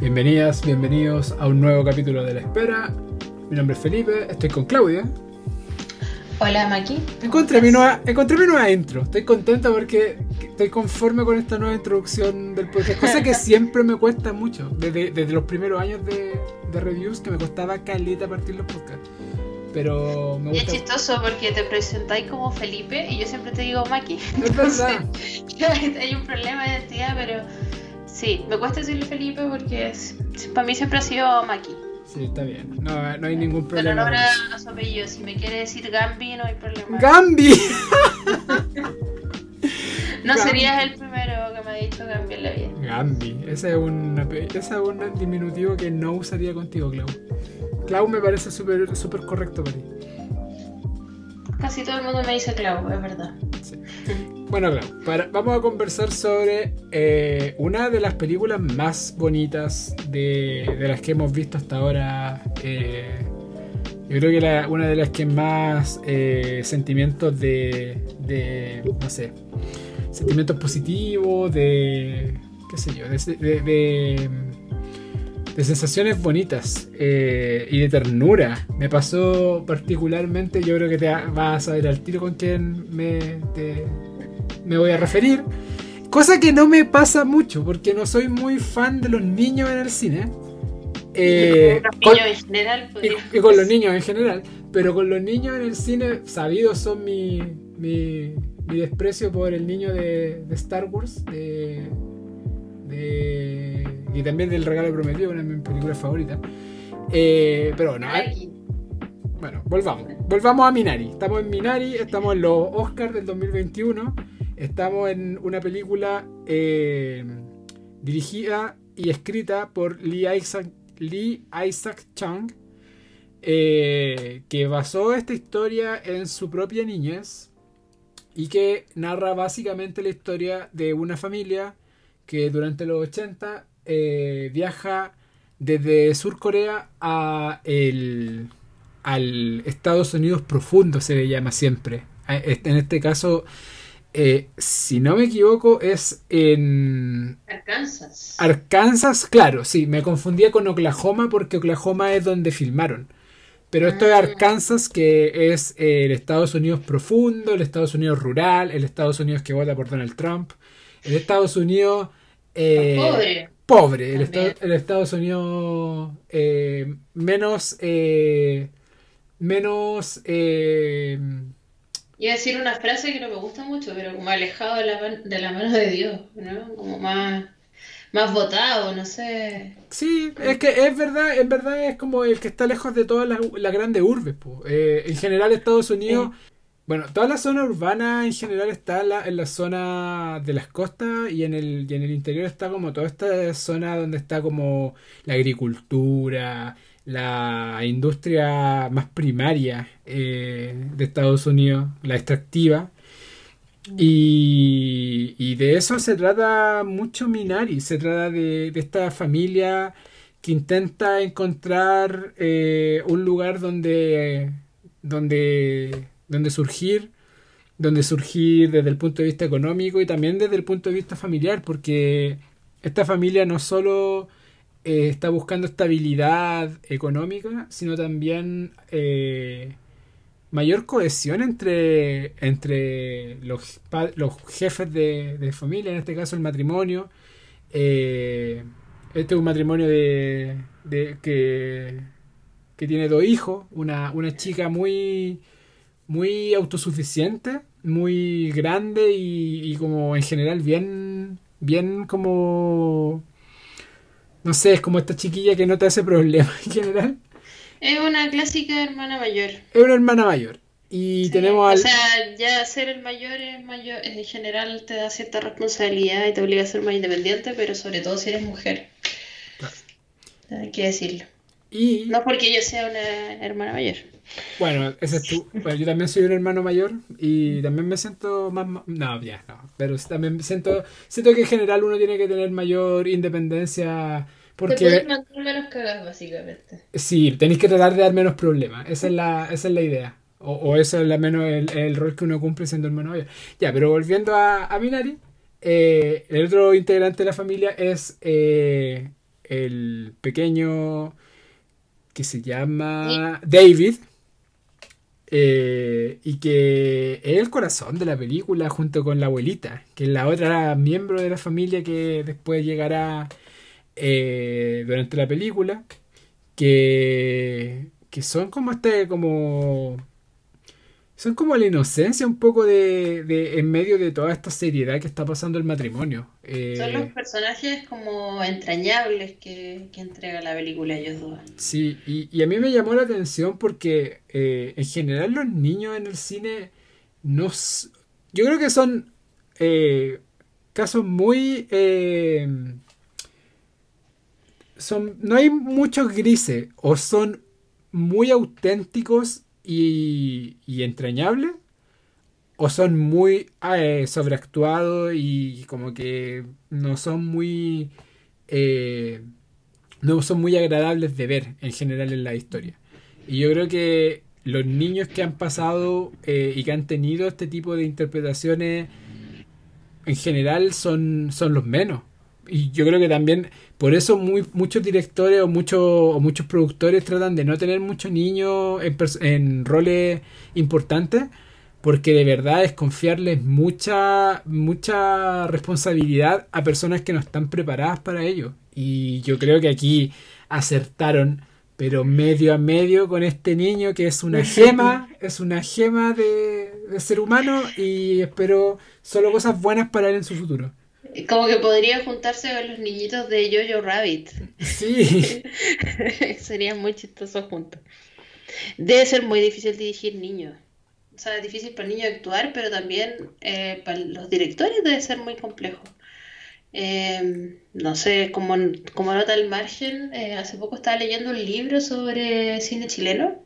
Bienvenidas, bienvenidos a un nuevo capítulo de La Espera. Mi nombre es Felipe, estoy con Claudia. Hola, Maki. Encontré mi, nueva, encontré mi nueva intro. Estoy contenta porque estoy conforme con esta nueva introducción del podcast. Cosa que siempre me cuesta mucho. Desde, desde los primeros años de, de, reviews que me costaba calita partir los podcasts. Pero me gusta. Y es chistoso porque te presentáis como Felipe y yo siempre te digo Maki. Es verdad. hay un problema de identidad, pero sí, me cuesta decirle Felipe porque para mí siempre ha sido Maki. Sí, está bien. No, no hay ningún problema. Pero ahora a su apellido. Si me quiere decir Gambi, no hay problema. ¡Gambi! no serías el primero que me ha dicho Gambi en la vida. Gambi. Ese es un, ese es un diminutivo que no usaría contigo, Clau. Clau me parece súper super correcto para ti. Casi todo el mundo me dice Clau, es verdad. Sí. Bueno, Clau, vamos a conversar sobre eh, una de las películas más bonitas de, las que hemos visto hasta ahora. Eh, yo creo que una de las que más eh, sentimientos de, de, no sé, sentimientos positivos, de, qué sé yo, de, de de sensaciones bonitas y de ternura. Me pasó particularmente, yo creo que te vas a saber al tiro con quién me, me voy a referir. Cosa que no me pasa mucho, porque no soy muy fan de los niños en el cine. Eh, con, en general, y, y, con los niños en general. Pero con los niños en el cine, sabidos son mi, mi, mi desprecio por el niño de, de Star Wars, de, de y también del regalo prometido, una de mis películas favoritas. Eh, pero bueno, bueno, volvamos. Volvamos a Minari. Estamos en Minari, estamos en los Oscars del 2021. Estamos en una película eh, dirigida y escrita por Lee Isaac, Lee Isaac Chung, eh, que basó esta historia en su propia niñez y que narra básicamente la historia de una familia que durante los 80 eh, viaja desde Sur Corea a el, al Estados Unidos profundo, se le llama siempre. En este caso, eh, si no me equivoco, es en... Arkansas. Arkansas, claro, sí, me confundía con Oklahoma porque Oklahoma es donde filmaron. Pero esto es ah. Arkansas, que es el Estados Unidos profundo, el Estados Unidos rural, el Estados Unidos que vota por Donald Trump, el Estados Unidos... Eh, pobre pobre. El, el Estados Unidos eh, menos. Eh, menos. Iba a decir una frase que no me gusta mucho, pero como alejado de la, de la mano de Dios, ¿no? Como más. Más votado, no sé. Sí, es que es verdad, en verdad es como el que está lejos de todas las, grandes urbes. Eh, en general Estados Unidos bueno, toda la zona urbana en general está en la, zona de las costas y en, el, y en el interior está como toda esta zona donde está como la agricultura, la industria más primaria eh, de Estados Unidos, la extractiva. Y, y, de eso se trata mucho Minari, se trata de, de esta familia que intenta encontrar eh, un lugar donde, donde donde surgir, donde surgir desde el punto de vista económico y también desde el punto de vista familiar, porque esta familia no solo eh, está buscando estabilidad económica, sino también eh, mayor cohesión entre, entre los, los jefes de, familia, en este caso el matrimonio. Eh, este es un matrimonio de, de que, que tiene dos hijos, una, una chica muy muy autosuficiente, muy grande y, como en general bien, bien como... No sé, es como esta chiquilla que no te hace problema en general. Es una clásica hermana mayor. Es una hermana mayor. Y tenemos al... O sea, ya ser el mayor es mayor, en general te da cierta responsabilidad y te obliga a ser más independiente, pero sobre todo si eres mujer. Hay que decirlo. Y... No porque yo sea una hermana mayor. Bueno, ese es tú. Bueno, yo también soy un hermano mayor y también me siento más... No, ya, no. Pero también siento, siento que en general uno tiene que tener mayor independencia porque... Te mantener menos cagadas, básicamente. Sí, tenéis que tratar de dar menos problemas. Esa es la, esa es la idea. O, o eso es la menos el, rol que uno cumple siendo hermano mayor. Ya, pero volviendo a, a Minari, eh, el otro integrante de la familia es... Eh, el pequeño que se llama David. Eh, y que es el corazón de la película junto con la abuelita, que es la otra miembro de la familia que después llegará eh, durante la película, que, que son como este, como son como la inocencia un poco de, de, en medio de toda esta seriedad que está pasando el matrimonio. Eh, Son los personajes como entrañables que, entrega la película ellos dos. Sí, y, a mí me llamó la atención porque eh, en general los niños en el cine no... Yo creo que son eh, casos muy... son, no hay muchos grises o son muy auténticos y, y entrañable o son muy eh, sobreactuados y como que no son muy eh, no son muy agradables de ver en general en la historia. Y yo creo que los niños que han pasado eh, y que han tenido este tipo de interpretaciones en general son, son los menos y yo creo que también por eso muy, muchos directores o, muchos o muchos productores tratan de no tener muchos niños en, en, roles importantes, porque de verdad es confiarles mucha, mucha responsabilidad a personas que no están preparadas para ello. Y yo creo que aquí acertaron, pero medio a medio con este niño que es una gema, es una gema de, de ser humano y espero solo cosas buenas para él en su futuro. Como que podría juntarse con los niñitos de Jojo Rabbit. Sí. Sería muy chistoso juntos. Debe ser muy difícil dirigir niños. O sea, es difícil para el niño actuar, pero también eh, para los directores debe ser muy complejo. Em, no sé, como, como nota al margen, eh, hace poco estaba leyendo un libro sobre cine chileno.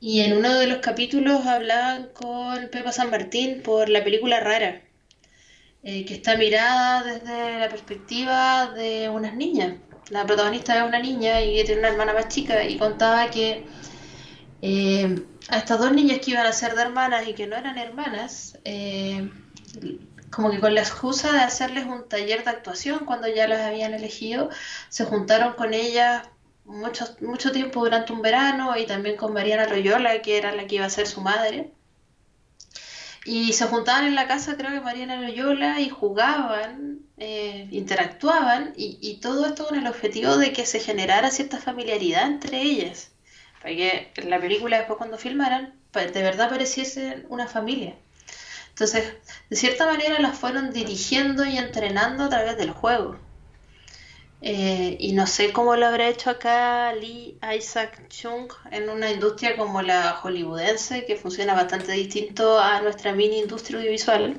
Y en uno de los capítulos hablaban con Pepa San Martín por la película Rara eh, que está mirada desde la perspectiva de unas niñas. La protagonista es una niña y tiene una hermana más chica y contaba que eh, a estas dos niñas que iban a ser de hermanas y que no eran hermanas, eh, como que con la excusa de hacerles un taller de actuación cuando ya las habían elegido, se juntaron con ellas mucho, mucho tiempo durante un verano y también con Mariana Loyola, que era la que iba a ser su madre. Y se juntaban en la casa, creo que Mariana Loyola, y jugaban, eh, interactuaban, y, todo esto con el objetivo de que se generara cierta familiaridad entre ellas. Para que en la película, después cuando filmaran, de verdad pareciesen una familia. Entonces, de cierta manera las fueron dirigiendo y entrenando a través del juego. Eh, y no sé cómo lo habrá hecho acá Lee Isaac Chung en una industria como la hollywoodense, que funciona bastante distinto a nuestra mini industria audiovisual.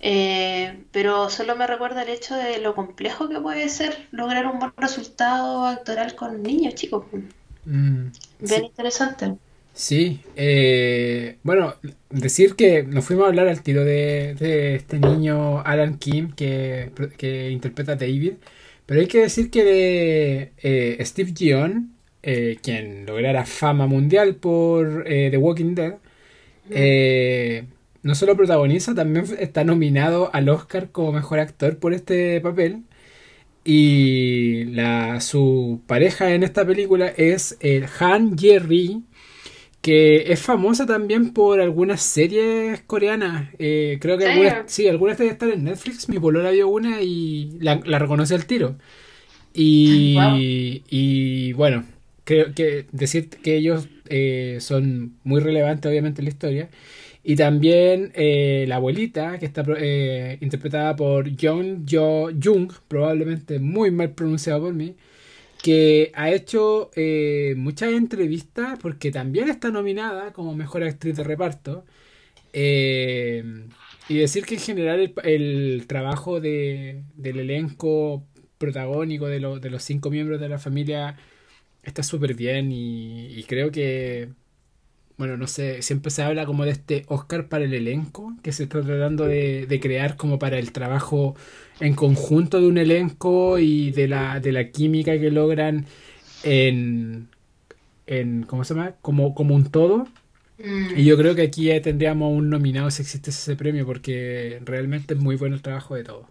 Eh, pero solo me recuerda el hecho de lo complejo que puede ser lograr un buen resultado actoral con niños, chicos. Mm, Bien interesante. Sí, eh, bueno, decir que nos fuimos a hablar al tiro de, este niño Alan Kim que, que interpreta a David. Pero hay que decir que de eh, Steve Gion, eh, quien lograra fama mundial por eh, The Walking Dead, no solo protagoniza, también está nominado al Oscar como mejor actor por este papel. Y la, su pareja en esta película es el Han Jerry, que es famosa también por algunas series coreanas. Eh, creo que algunas, sí, algunas deben estar en Netflix. Mi polola vio una y la, reconoce al tiro. Y, y bueno, creo que decir que ellos eh, son muy relevantes obviamente en la historia. Y también eh, la abuelita, que está interpretada por Jung Jo Jung, probablemente muy mal pronunciado por mí que ha hecho eh, muchas entrevistas porque también está nominada como mejor actriz de reparto. Eh, y decir que en general el, trabajo de, del elenco protagónico de, de, los cinco miembros de la familia está súper bien y, creo que, bueno, no sé, siempre se habla como de este Oscar para el elenco que se está tratando de, de crear como para el trabajo en conjunto de un elenco y de la, de la química que logran en, en ¿cómo se llama? Como, como un todo. Mm. Y yo creo que aquí tendríamos un nominado si existe ese premio porque realmente es muy bueno el trabajo de todos.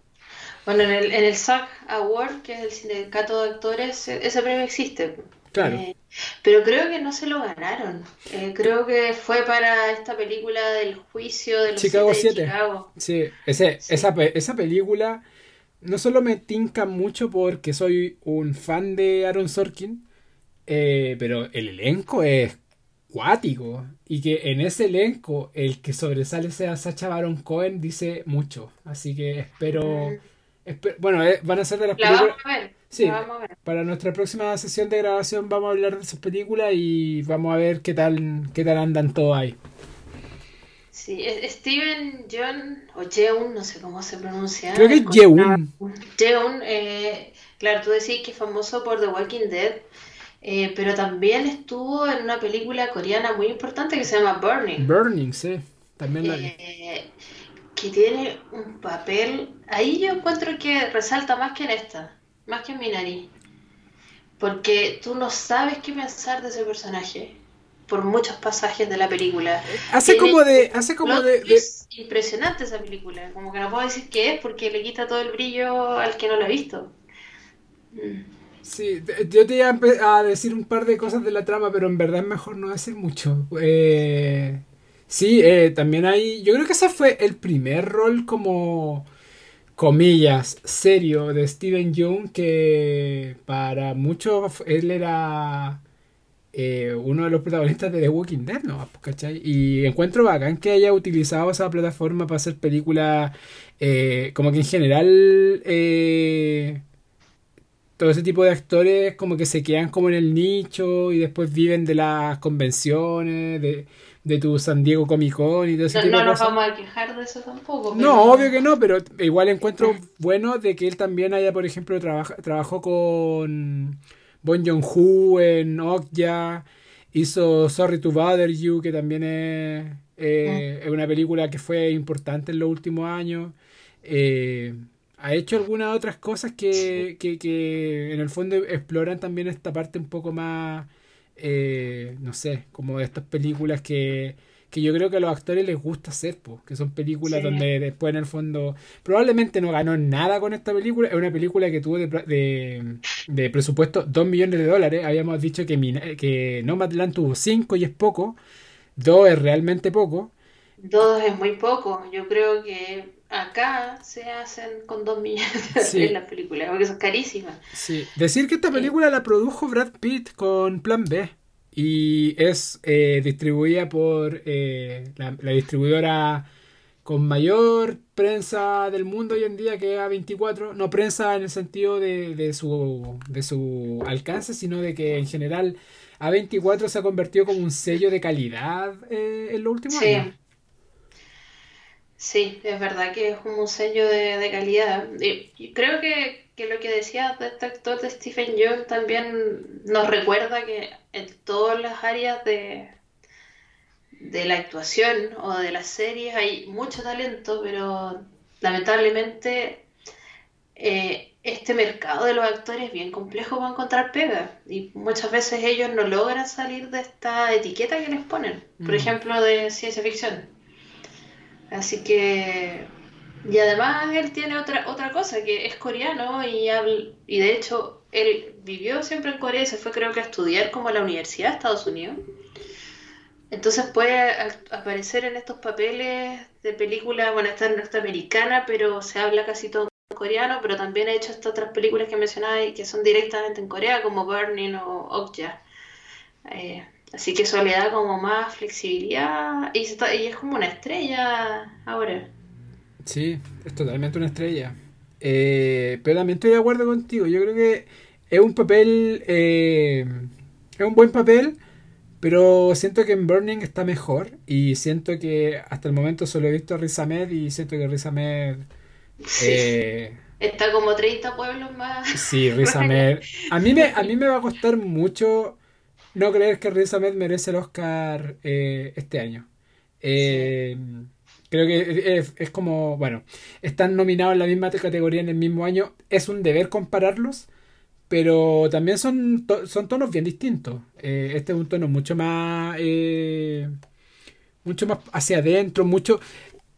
Bueno, en el, en el SAG Award, que es el sindicato de actores, e, ese premio existe. Claro. Eh, pero creo que no se lo ganaron. Eh, creo que fue para esta película del juicio de los Chicago siete de 7. Chicago. Sí, ese, Sí. Esa, esa película no solo me tinca mucho porque soy un fan de Aaron Sorkin, eh, pero el elenco es cuático. Y que en ese elenco el que sobresale sea Sacha Baron Cohen dice mucho. Así que espero... Espe- bueno, eh, van a ser de las La películas... vamos a ver. Sí. La vamos a ver. Para nuestra próxima sesión de grabación vamos a hablar de esas películas y vamos a ver qué tal, qué tal andan todos ahí. Sí, es- Steven John, o Jeun, no sé cómo se pronuncia. Creo que es Yeun. Jeun, eh, claro, tú decís que es famoso por The Walking Dead, eh, pero también estuvo en una película coreana muy importante que se llama Burning. Burning, sí. También la vi. eh, que tiene un papel, ahí yo encuentro que resalta más que en esta, más que en Minari, porque tú no sabes qué pensar de ese personaje por muchos pasajes de la película. Hace Tiene como de, hace como de, de- twist impresionante esa película, como que no puedo decir qué es porque le quita todo el brillo al que no lo ha visto. Sí, yo te iba a, decir un par de cosas de la trama, pero en verdad es mejor no decir mucho. Eh, sí, eh, también hay, yo creo que ese fue el primer rol como comillas serio de Steven Yeun que para muchos él era eh, uno de los protagonistas de The Walking Dead, ¿no? ¿Cachai? Y encuentro bacán que haya utilizado esa plataforma para hacer películas eh, como que en general eh, todo ese tipo de actores como que se quedan como en el nicho y después viven de las convenciones, de, de tu San Diego Comic Con y todo ese No, tipo no nos vamos a quejar de eso tampoco, No, obvio que no, pero igual encuentro bueno de que él también haya, por ejemplo, trabaja- trabajó con Bon Joon-ho en Okja, hizo Sorry to Bother You, que también es, eh, es una película que fue importante en los últimos años. Eh, ha hecho algunas otras cosas que, que, que en el fondo exploran también esta parte un poco más, eh, no sé, como de estas películas que, que yo creo que a los actores les gusta hacer, po, que son películas Sí. donde después en el fondo probablemente no ganó nada con esta película, es una película que tuvo de, de, de presupuesto 2 millones de dólares, habíamos dicho que, Mina- que Nomadland tuvo 5 y es poco, 2 es realmente poco, Dos es muy poco. Yo creo que acá se hacen con dos millones de Sí. en las películas, porque son carísimas. Sí, decir que esta película la produjo Brad Pitt con Plan B y es eh, distribuida por eh, la, la distribuidora con mayor prensa del mundo hoy en día que es A24, no prensa en el sentido de, de su, de su alcance, sino de que en general A24 se ha convertido como un sello de calidad eh, en los últimos Sí. años. Sí, es verdad que es como un sello de, de calidad. Y, y creo que, que lo que decías de este actor de Stephen Young también nos recuerda que en todas las áreas de, de la actuación o de las series hay mucho talento, pero lamentablemente eh, este mercado de los actores es bien complejo para encontrar pega y muchas veces ellos no logran salir de esta etiqueta que les ponen, por Mm. ejemplo de ciencia ficción. Así que y además él tiene otra otra cosa que es coreano y habl- y de hecho él vivió siempre en Corea y se fue creo que a estudiar como a la universidad de Estados Unidos. Entonces puede aparecer en estos papeles de película, bueno, esta es norteamericana, pero se habla casi todo en coreano, pero también ha hecho estas otras películas que mencionaba y que son directamente en Corea, como Burning o Okja. Eh, así que eso le da como más flexibilidad y, está- y es como una estrella ahora. Sí, es totalmente una estrella. Eh, pero también estoy de acuerdo contigo. Yo creo que es un papel, eh, es un buen papel, pero siento que en Burning está mejor. Y siento que hasta el momento solo he visto a Riz Ahmed y siento que Riz Ahmed... Sí, eh, está como 30 pueblos más. sí, Riz Ahmed... A mí me, a mí me va a costar mucho no creer que Riz Ahmed merece el Oscar eh, este año. Eh, Creo que es, como, bueno, están nominados en la misma categoría en el mismo año. Es un deber compararlos, pero también son, son tonos bien distintos. Eh, este es un tono mucho más, eh, mucho más hacia adentro, mucho...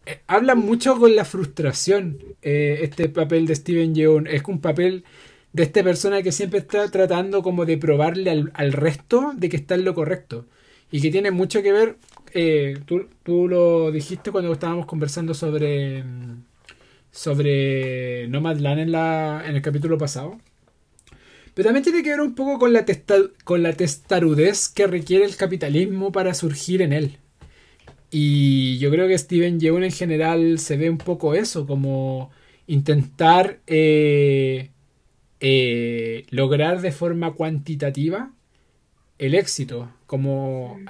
eh, habla mucho con la frustración eh, este papel de Steven Yeun. Es un papel de esta persona que siempre está tratando como de probarle al, resto de que está en lo correcto. Y que tiene mucho que ver, eh, tú, tú, lo dijiste cuando estábamos conversando sobre, sobre Nomadland en, la, en el capítulo pasado. Pero también tiene que ver un poco con la, con la testarudez que requiere el capitalismo para surgir en él. Y yo creo que Steven Yeun en general se ve un poco eso, como intentar eh, eh, lograr de forma cuantitativa el éxito, como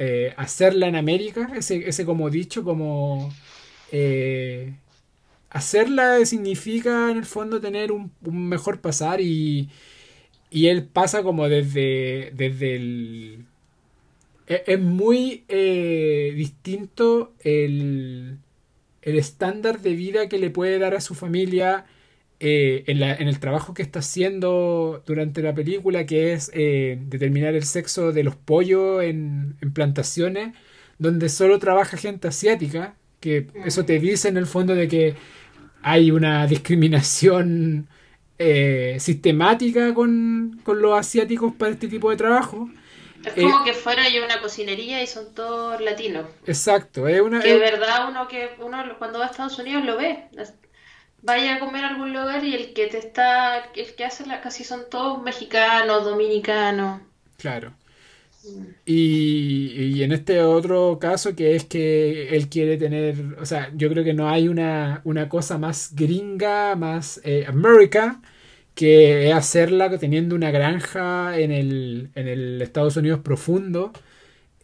eh, hacerla en América, ese, ese como dicho, como eh, hacerla significa en el fondo tener un, mejor pasar y, y, él pasa como desde, desde el... E, es, muy distinto el, el estándar de vida que le puede dar a su familia eh, en, el trabajo que está haciendo durante la película, que es eh, determinar el sexo de los pollos en, plantaciones, donde solo trabaja gente asiática, que eso te dice en el fondo de que hay una discriminación eh, sistemática con, los asiáticos para este tipo de trabajo. Es como que fuera yo una cocinería y son todos latinos. Exacto, es una... Que de verdad uno que uno cuando va a Estados Unidos lo ve vaya a comer a algún lugar y el que te está, el que hace la casi son todos mexicanos, dominicanos. Claro. Mm. Y, en este otro caso que es que él quiere tener, o sea, yo creo que no hay una, una cosa más gringa, más eh, América, que hacerla teniendo una granja en el, en el Estados Unidos profundo,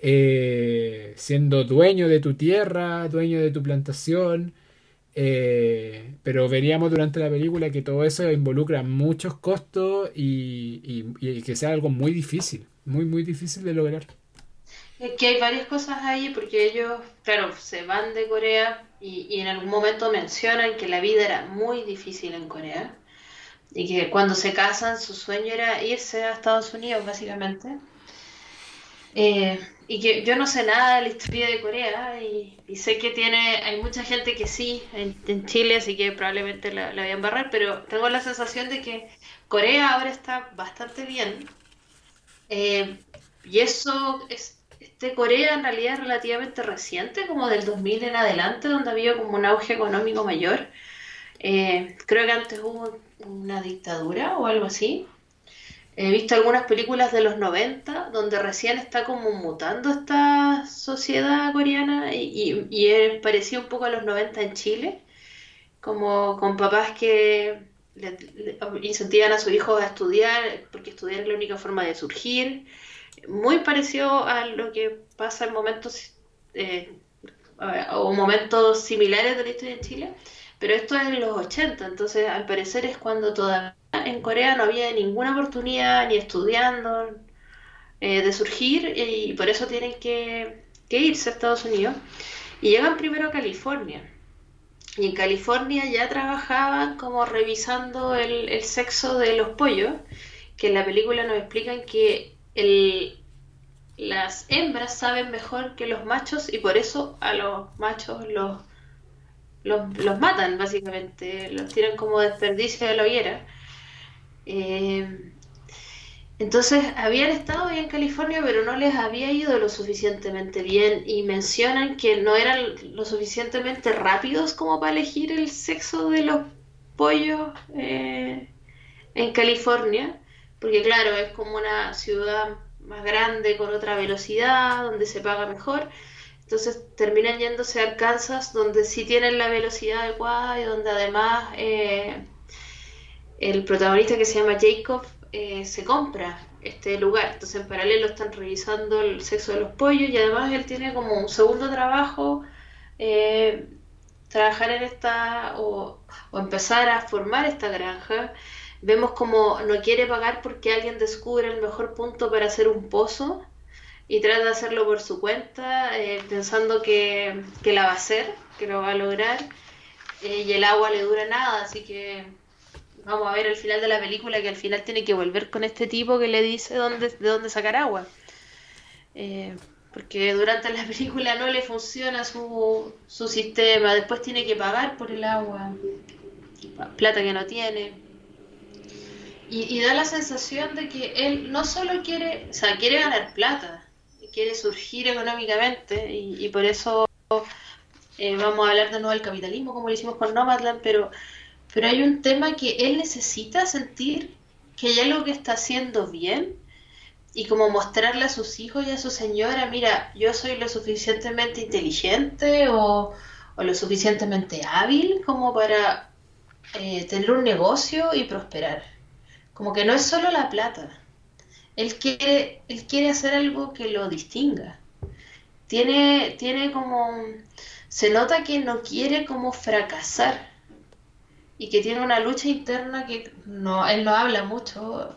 eh, siendo dueño de tu tierra, dueño de tu plantación, eh, pero veríamos durante la película que todo eso involucra muchos costos y, que sea algo muy difícil, muy, muy difícil de lograr. Es que hay varias cosas ahí porque ellos, claro, se van de Corea y, y en algún momento mencionan que la vida era muy difícil en Corea y que cuando se casan su sueño era irse a Estados Unidos básicamente. Eh, y que yo no sé nada de la historia de Corea y, sé que tiene, hay mucha gente que sí en, Chile, así que probablemente la, la voy a embarrar, pero tengo la sensación de que Corea ahora está bastante bien. Eh, y eso, es, este Corea en realidad es relativamente reciente, como del 2000 en adelante, donde había como un auge económico mayor. Eh, creo que antes hubo una dictadura o algo así. He visto algunas películas de los 90 donde recién está como mutando esta sociedad coreana y, y, parecía un poco a los 90 en Chile, como con papás que le, incentivan a sus hijos a estudiar porque estudiar es la única forma de surgir. Muy parecido a lo que pasa en momentos eh, o momentos similares de la historia en Chile, pero esto es en los 80, entonces al parecer es cuando todavía en Corea no había ninguna oportunidad ni estudiando eh, de surgir y por eso tienen que, irse a Estados Unidos. Y llegan primero a California. Y en California ya trabajaban como revisando el, sexo de los pollos, que en la película nos explican que el, las hembras saben mejor que los machos y por eso a los machos los, los, los matan, básicamente, los tiran como desperdicio de la hoguera. Eh, entonces habían estado ahí en California, pero no les había ido lo suficientemente bien y mencionan que no eran lo suficientemente rápidos como para elegir el sexo de los pollos eh, en California, porque claro, es como una ciudad más grande con otra velocidad, donde se paga mejor. Entonces terminan yéndose a Arkansas, donde sí tienen la velocidad adecuada y donde además eh, el protagonista que se llama Jacob eh, se compra este lugar. Entonces en paralelo están revisando el sexo de los pollos y además él tiene como un segundo trabajo, eh, trabajar en esta o, empezar a formar esta granja. Vemos como no quiere pagar porque alguien descubre el mejor punto para hacer un pozo y trata de hacerlo por su cuenta, eh, pensando que, que, la va a hacer, que lo va a lograr, y el agua le dura nada, así que vamos a ver el final de la película que al final tiene que volver con este tipo que le dice dónde, de dónde sacar agua. Eh, porque durante la película no le funciona su, su sistema, después tiene que pagar por el agua, plata que no tiene. Y, da la sensación de que él no solo quiere, o sea, quiere ganar plata, quiere surgir económicamente y, por eso eh, vamos a hablar de nuevo del capitalismo como lo hicimos con Nomadland, pero, pero hay un tema que él necesita sentir que hay algo que está haciendo bien y como mostrarle a sus hijos y a su señora, mira, yo soy lo suficientemente inteligente o, lo suficientemente hábil como para eh, tener un negocio y prosperar. Como que no es solo la plata. Él quiere, él quiere hacer algo que lo distinga. Tiene, tiene como... Se nota que no quiere como fracasar y que tiene una lucha interna que no, él no habla mucho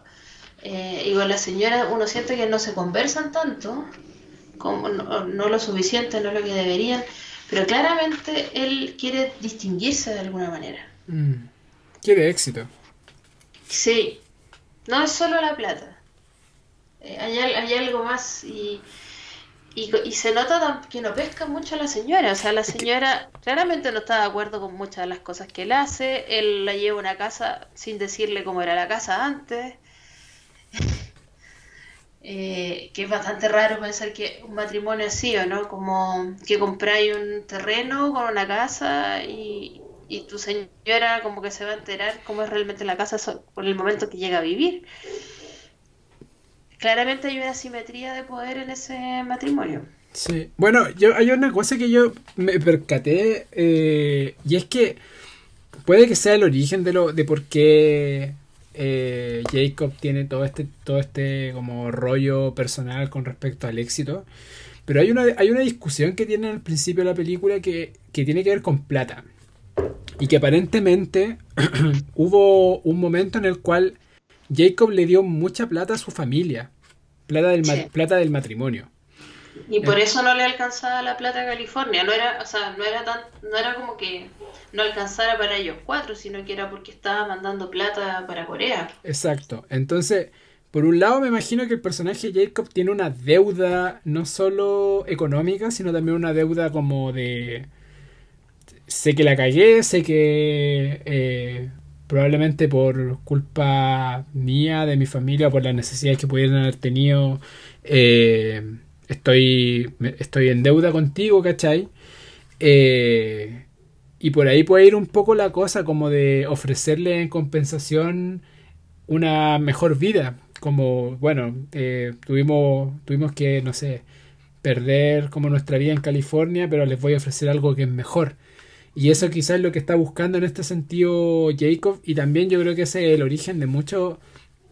eh, y con la señora uno siente que no se conversan tanto, como no, lo suficiente, no lo que deberían, pero claramente él quiere distinguirse de alguna manera. Mm. Quiere éxito. Sí, no es solo la plata. Eh, hay, hay, algo más y, y, y, se nota que no pesca mucho a la señora. O sea, la señora claramente no está de acuerdo con muchas de las cosas que él hace. Él la lleva a una casa sin decirle cómo era la casa antes. Eh, que es bastante raro pensar que un matrimonio así, ¿o no? Como que compráis un terreno con una casa y, tu señora como que se va a enterar cómo es realmente la casa por el momento que llega a vivir. Claramente hay una simetría de poder en ese matrimonio. Sí, bueno, yo hay una cosa que yo me percaté eh, y es que puede que sea el origen de lo de por qué eh, Jacob tiene todo este, todo este como rollo personal con respecto al éxito. Pero hay una, hay una discusión que tiene al principio de la película que, tiene que ver con plata. Y que aparentemente hubo un momento en el cual Jacob le dio mucha plata a su familia. Plata del, plata del matrimonio. Y por eso no le alcanzaba la plata a California. No era, o sea, no era tan, no era como que no alcanzara para ellos cuatro, sino que era porque estaba mandando plata para Corea. Exacto. Entonces, por un lado me imagino que el personaje Jacob tiene una deuda no solo económica, sino también una deuda como de sé que la cagué, sé que eh, probablemente por culpa mía, de mi familia, por las necesidades que pudieran haber tenido, eh, estoy, estoy en deuda contigo, ¿cachai? Eh, y por ahí puede ir un poco la cosa como de ofrecerle en compensación una mejor vida. Como, bueno, eh, tuvimos, tuvimos que, no sé, perder como nuestra vida en California, pero les voy a ofrecer algo que es mejor. Y eso quizás es lo que está buscando en este sentido Jacob. Y también yo creo que ese es el origen de muchos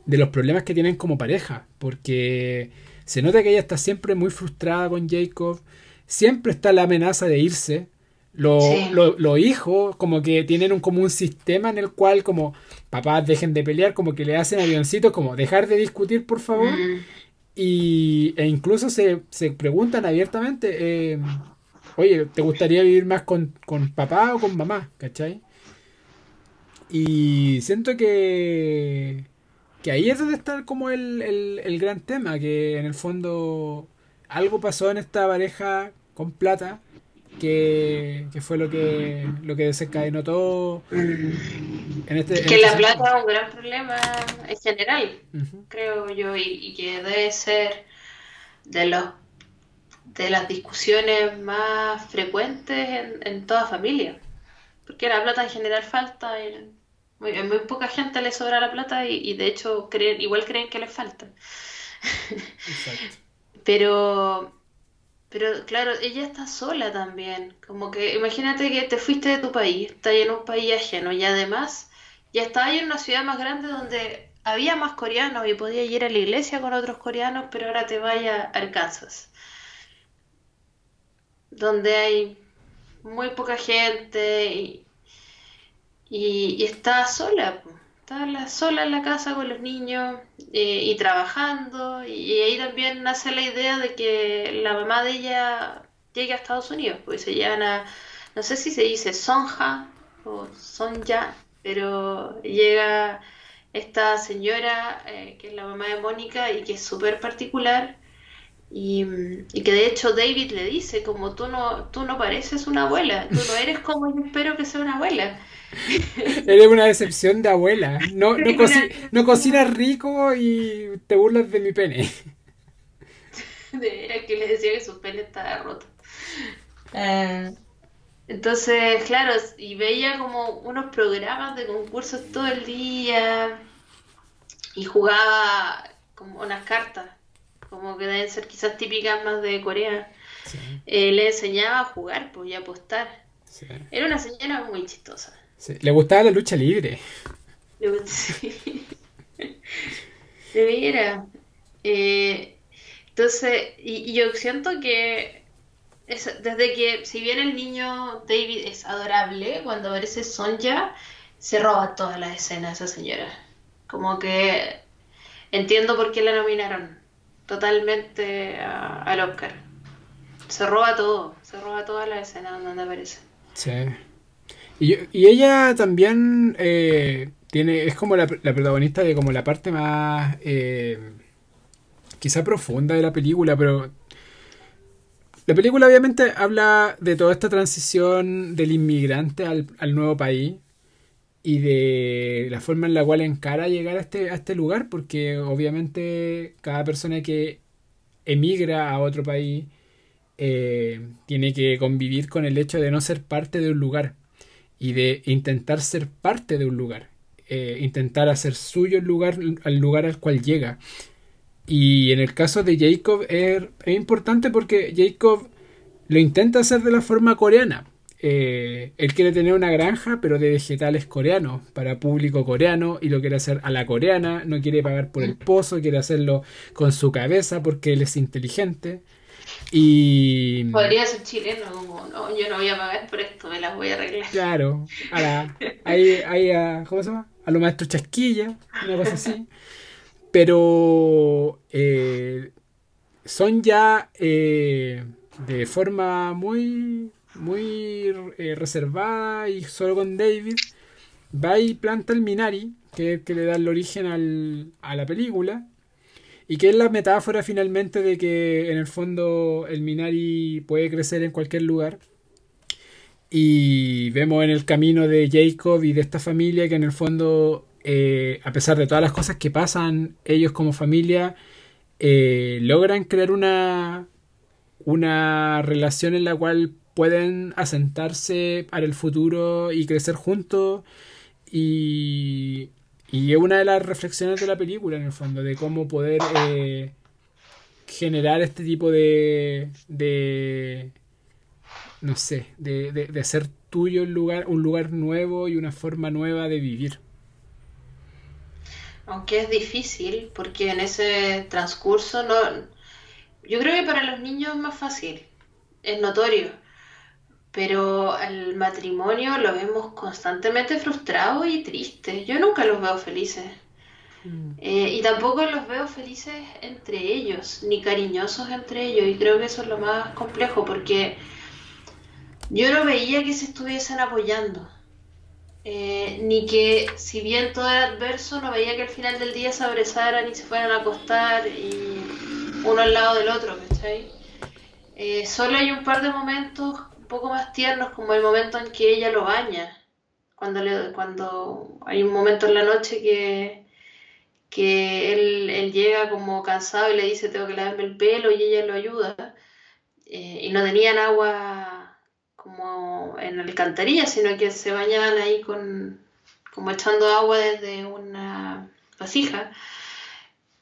de los problemas que tienen como pareja. Porque se nota que ella está siempre muy frustrada con Jacob. Siempre está la amenaza de irse. Los hijos como que tienen un, como un sistema en el cual como papás dejen de pelear, como que le hacen avioncitos como dejar de discutir por favor. Mm. Y, e incluso se, preguntan abiertamente, eh, oye, ¿te gustaría vivir más con, con papá o con mamá? ¿Cachai? Y siento que que ahí es donde está como el, el, gran tema, que en el fondo algo pasó en esta pareja con plata que, fue lo que lo que desencadenó todo en este que la este plata es un gran problema en general creo yo y, que debe ser de los de las discusiones más frecuentes en, en toda familia porque la plata en general falta muy, muy poca gente le sobra la plata y, de hecho creen, igual creen que les falta. pero, pero claro, ella está sola también. Como que imagínate que te fuiste de tu país, estás en un país ajeno y además ya estabas en una ciudad más grande donde había más coreanos y podías ir a la iglesia con otros coreanos, pero ahora te vaya a Arkansas, donde hay muy poca gente y, y, está sola, está sola en la casa con los niños eh, y trabajando. Y, ahí también nace la idea de que la mamá de ella llegue a Estados Unidos, pues se llama, no sé si se dice Sonja o Sonja, pero llega esta señora eh, que es la mamá de Mónica y que es súper particular Y, y, que de hecho David le dice, como tú no, tú no pareces una abuela, tú no eres como yo espero que sea una abuela. Eres una decepción de abuela. No, no, no cocinas rico y te burlas de mi pene. Era que le decía que su pene estaba roto. Eh, entonces, claro, y veía como unos programas de concursos todo el día y jugaba como unas cartas, como que deben ser quizás típicas más de Corea. Eh, le enseñaba a jugar pues, y a apostar. Era una señora muy chistosa. Le gustaba la lucha libre. Sí. De veras. Eh, entonces, y, yo siento que desde que, si bien el niño David es adorable, cuando aparece Sonja, se roba todas las escenas esa señora. Como que entiendo por qué la nominaron totalmente al Oscar. Se roba todo, se roba todas las escenas donde aparece. Sí. Y, y ella también eh, tiene, es como la, protagonista de como la parte más eh, quizá profunda de la película, pero la película obviamente habla de toda esta transición del inmigrante al, nuevo país y de la forma en la cual encara llegar a este, a este lugar, porque obviamente cada persona que emigra a otro país eh, tiene que convivir con el hecho de no ser parte de un lugar y de intentar ser parte de un lugar, eh, intentar hacer suyo el lugar, al lugar al cual llega. Y en el caso de Jacob es, importante porque Jacob lo intenta hacer de la forma coreana. Eh, él quiere tener una granja, pero de vegetales coreanos, para público coreano, y lo quiere hacer a la coreana, no quiere pagar por el pozo, quiere hacerlo con su cabeza porque él es inteligente. Y... Podría ser chileno, como, no, yo no voy a pagar por esto, me las voy a arreglar. Claro, a la, ahí, a, ¿cómo se llama? A lo maestro chasquilla, una cosa así. Pero eh, son ya eh, de forma muy, muy eh, reservada y solo con David. Va y planta el Minari, que es que le da el origen a la película. Y que es la metáfora finalmente de que en el fondo el Minari puede crecer en cualquier lugar. Y vemos en el camino de Jacob y de esta familia que en el fondo, eh, a pesar de todas las cosas que pasan, ellos como familia eh, logran crear una, una relación en la cual pueden asentarse para el futuro y crecer juntos. Y, y es una de las reflexiones de la película, en el fondo, de cómo poder eh, generar este tipo de, de no sé, de, de, tuyo un lugar, un lugar nuevo y una forma nueva de vivir. Aunque es difícil, porque en ese transcurso no... Yo creo que para los niños es más fácil, es notorio pero el matrimonio lo vemos constantemente frustrado y triste. Yo nunca los veo felices. Mm. Eh, y tampoco los veo felices entre ellos, ni cariñosos entre ellos. Y creo que eso es lo más complejo, porque yo no veía que se estuviesen apoyando. Eh, ni que, si bien todo era adverso, no veía que al final del día se abrazaran y se fueran a acostar y uno al lado del otro, ¿cachai? Eh, solo hay un par de momentos un poco más tiernos como el momento en que ella lo baña. Cuando, le, cuando hay un momento en la noche que, que él, llega como cansado y le dice tengo que lavarme el pelo y ella lo ayuda. Eh, y no tenían agua como en alcantarilla, sino que se bañaban ahí con como echando agua desde una vasija.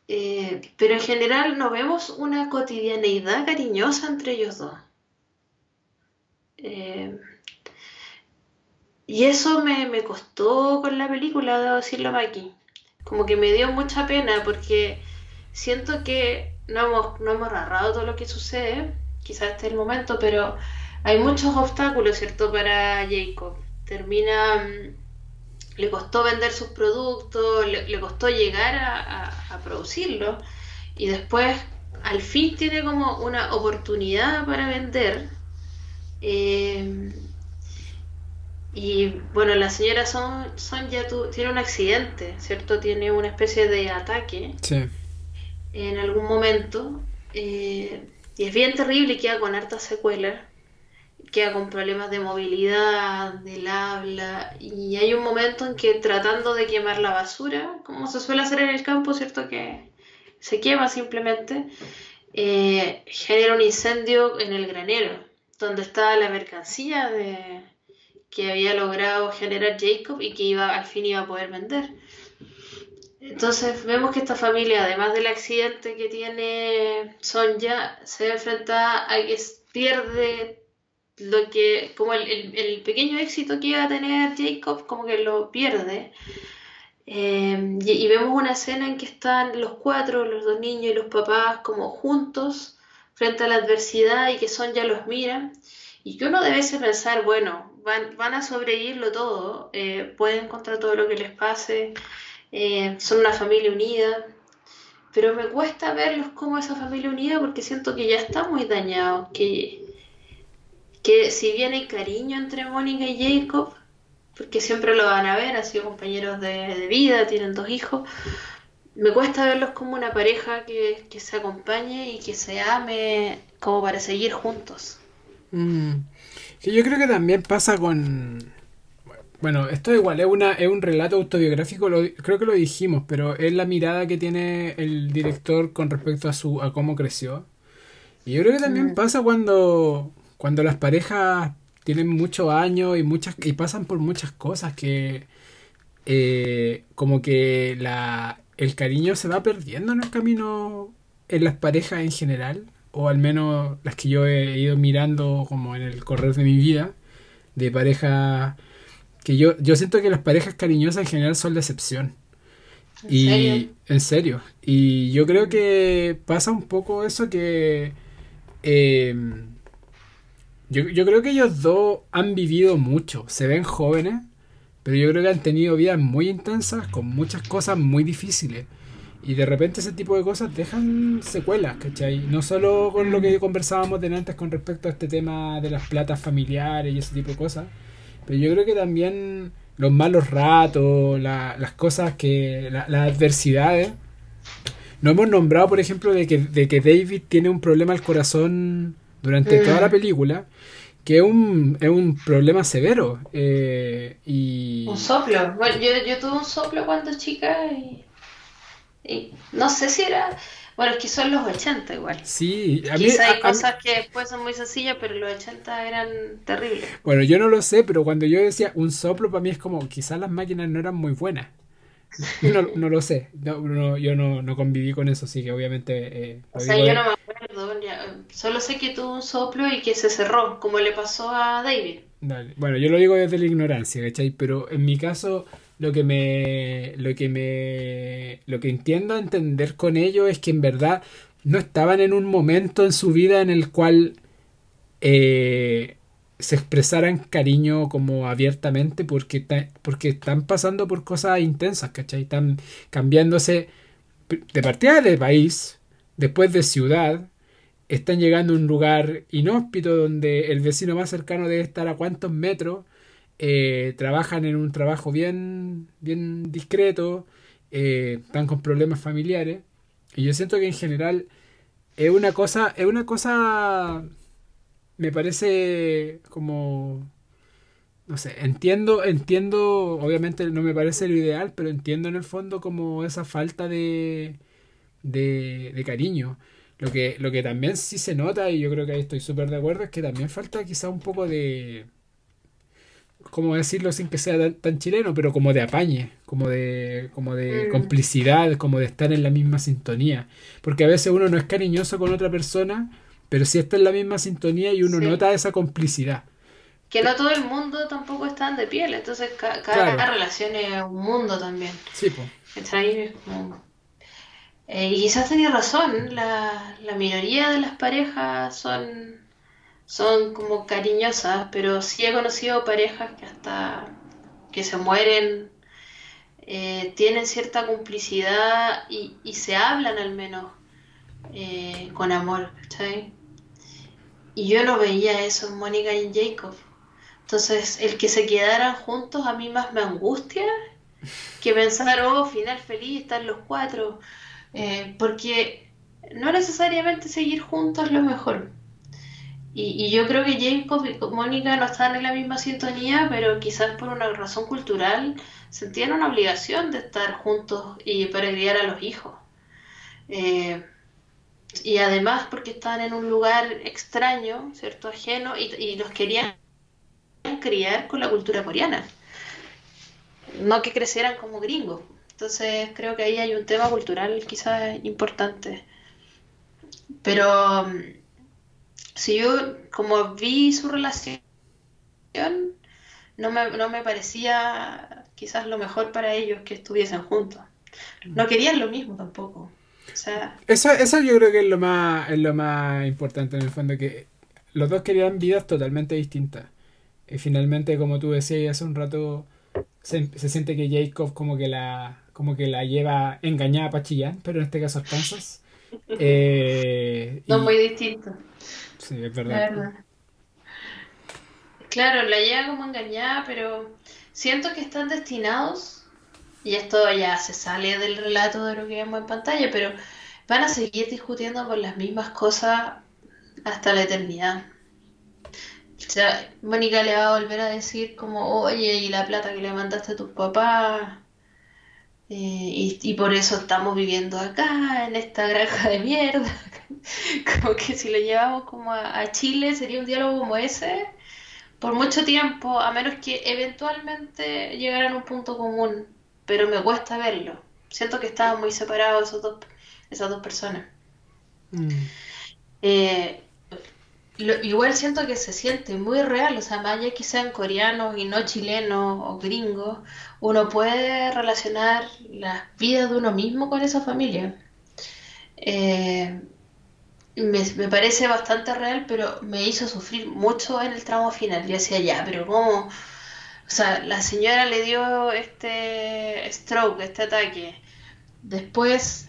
Eh, pero en general no vemos una cotidianeidad cariñosa entre ellos dos. Eh, y eso me, costó con la película, debo decirlo aquí. Como que me dio mucha pena porque siento que no hemos, no hemos narrado todo lo que sucede, quizás este es el momento, pero hay muchos obstáculos, ¿cierto? Para Jacob. Termina, mm, le costó vender sus productos, le, costó llegar a, a producirlo y después al fin tiene como una oportunidad para vender eh, y bueno, la señora Son, Son ya tiene un accidente, ¿cierto? Tiene una especie de ataque en algún momento. Eh, y es bien terrible, queda con hartas secuelas, queda con problemas de movilidad, del habla, y hay un momento en que tratando de quemar la basura, como se suele hacer en el campo, ¿cierto? Que se quema simplemente, eh, genera un incendio en el granero, donde estaba la mercancía de, que había logrado generar Jacob y que iba al fin iba a poder vender. Entonces vemos que esta familia, además del accidente que tiene Sonja, se enfrenta a que pierde lo que, como el, pequeño éxito que iba a tener Jacob, como que lo pierde. Eh, y, vemos una escena en que están los cuatro, los dos niños y los papás, como juntos frente a la adversidad y que Sonja los mira. Y que uno debe pensar, bueno, van, van a sobrevivirlo todo, eh, pueden contra todo lo que les pase eh, son una familia unida, pero me cuesta verlos como esa familia unida porque siento que ya está muy dañado, que, que si bien hay cariño entre Mónica y Jacob, porque siempre lo van a ver, han sido compañeros de, vida, tienen dos hijos, me cuesta verlos como una pareja que, se acompañe y que se ame como para seguir juntos. Mm. yo creo que también pasa con, bueno, esto igual es, una, es un relato autobiográfico, creo que lo dijimos, pero es la mirada que tiene el director con respecto a, su, a cómo creció. Y yo creo que también mm. pasa cuando, cuando las parejas tienen muchos años y, muchas, y pasan por muchas cosas que eh, como que la, el cariño se va perdiendo en el camino en las parejas en general, o al menos las que yo he ido mirando como en el correr de mi vida, de parejas que yo, yo siento que las parejas cariñosas en general son la excepción. ¿En y serio? en serio. Y yo creo que pasa un poco eso que em, yo, yo creo que ellos dos han vivido mucho, se ven jóvenes, pero yo creo que han tenido vidas muy intensas con muchas cosas muy difíciles. Y de repente ese tipo de cosas dejan secuelas, ¿cachai? No solo con lo que conversábamos de antes con respecto a este tema de las platas familiares y ese tipo de cosas, pero yo creo que también los malos ratos, las cosas que. las adversidades. No hemos nombrado, por ejemplo, de que, de que David tiene un problema al corazón durante toda la película, que es un, es un problema severo. Eh, y... Un soplo. Bueno, yo, yo tuve un soplo cuando chica y, y no sé si era bueno, es que son los 80 igual. Sí, a mí, hay cosas que después son muy sencillas, pero los 80 eran terribles. Bueno, yo no lo sé, pero cuando yo decía un soplo, para mí es como quizás las máquinas no eran muy buenas. No, no lo sé, no, yo no, no, conviví con eso, así que obviamente... Eh, o sea, yo no me solo sé que tuvo un soplo y que se cerró, como le pasó a David. Bueno, yo lo digo desde la ignorancia, ¿cachai? Pero en mi caso lo que me lo que me lo que entiendo entender con ello es que en verdad no estaban en un momento en su vida en el cual eh, se expresaran cariño como abiertamente porque, porque están pasando por cosas intensas, ¿cachai? Están cambiándose de partida de país, después de ciudad, están llegando a un lugar inhóspito donde el vecino más cercano debe estar a cuántos metros eh, trabajan en un trabajo bien, bien discreto, eh, están con problemas familiares. Y yo siento que en general es una cosa, es una cosa, me parece como, no sé, entiendo, entiendo, obviamente no me parece lo ideal, pero entiendo en el fondo como esa falta de, de, de cariño. Lo que, lo que también sí se nota, y yo creo que ahí estoy súper de acuerdo, es que también falta quizá un poco de, ¿cómo decirlo sin que sea tan, chileno? Pero como de apañe, como de, como de mm. complicidad, como de estar en la misma sintonía. Porque a veces uno no es cariñoso con otra persona, pero sí está en la misma sintonía y uno nota esa complicidad. Que no todo el mundo tampoco está de piel, entonces cada, relación es un mundo también. Sí, pues. Y quizás tenía razón, la, la minoría de las parejas son son como cariñosas, pero sí he conocido parejas que hasta que se mueren eh, tienen cierta complicidad y, se hablan al menos eh, con amor, ¿cachai? Y yo no veía eso en Mónica y Jacob. Entonces, el que se quedaran juntos a mí más me angustia que pensar, oh, final feliz, están los cuatro. Eh, porque no necesariamente seguir juntos es lo mejor. Y, yo creo que Jacob y Mónica no están en la misma sintonía, pero quizás por una razón cultural sentían una obligación de estar juntos y para criar a los hijos. Eh, y además porque estaban en un lugar extraño, ¿cierto? Ajeno, y, y los querían criar con la cultura coreana. No que crecieran como gringos. Entonces creo que ahí hay un tema cultural quizás importante. Pero si yo, como vi su relación, no me, no me parecía quizás lo mejor para ellos que estuviesen juntos. No querían lo mismo tampoco. O sea, eso, eso yo creo que es lo más, es lo más importante en el fondo, que los dos querían vidas totalmente distintas. Y finalmente, como tú decías hace un rato, se, se siente que Jacob como que la como que la lleva engañada para chillar, pero en este caso es Kansas. Eh, no muy distinto. Sí, es verdad. Claro, la lleva como engañada, pero siento que están destinados, y esto ya se sale del relato de lo que vemos en pantalla, pero van a seguir discutiendo por las mismas cosas hasta la eternidad. O sea, Mónica le va a volver a decir como, oye, y la plata que le mandaste a tus papás, eh, y, por eso estamos viviendo acá, en esta granja de mierda. como que si lo llevamos como a, Chile sería un diálogo como ese por mucho tiempo, a menos que eventualmente llegaran a un punto común. Pero me cuesta verlo. Siento que estaban muy separados esos dos, esas dos personas. Mm. Eh, igual siento que se siente muy real, o sea, más allá que sean coreanos y no chilenos o gringos, uno puede relacionar las vidas de uno mismo con esa familia. Eh, me, parece bastante real, pero me hizo sufrir mucho en el tramo final. Yo decía, ya, pero ¿cómo? O sea, la señora le dio este stroke, este ataque. Después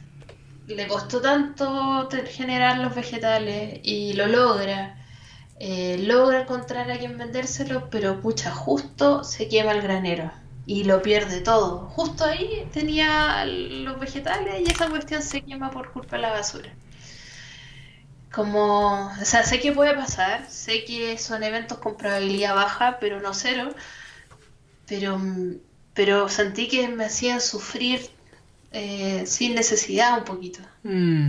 le costó tanto generar los vegetales y lo logra. Eh, logra encontrar a quien vendérselo, pero pucha, justo se quema el granero y lo pierde todo. Justo ahí tenía los vegetales y esa cuestión se quema por culpa de la basura. Como, sé que puede pasar, sé que son eventos con probabilidad baja, pero no cero. Pero, pero sentí que me hacían sufrir eh, sin necesidad un poquito. Mm,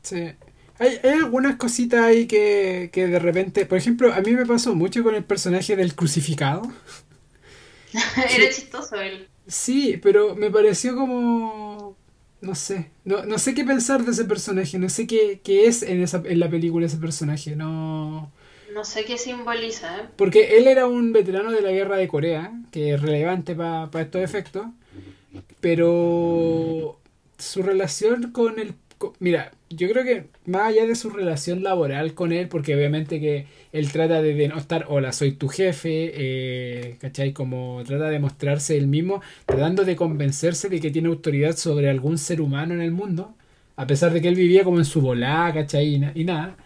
sí. Hay, hay, algunas cositas ahí que, que de repente, por ejemplo, a mí me pasó mucho con el personaje del crucificado. Era chistoso él. Sí, pero me pareció como... No sé, no, no sé qué pensar de ese personaje, no sé qué, qué es en, esa, en la película ese personaje, no... No sé qué simboliza, ¿eh? Porque él era un veterano de la guerra de Corea, que es relevante para estos efectos, pero su relación con el... Mira, yo creo que más allá de su relación laboral con él, porque obviamente que él trata de denostar, hola, soy tu jefe, eh, ¿cachai? Como trata de mostrarse él mismo, tratando de convencerse de que tiene autoridad sobre algún ser humano en el mundo, a pesar de que él vivía como en su volá, ¿cachai? Y, nada.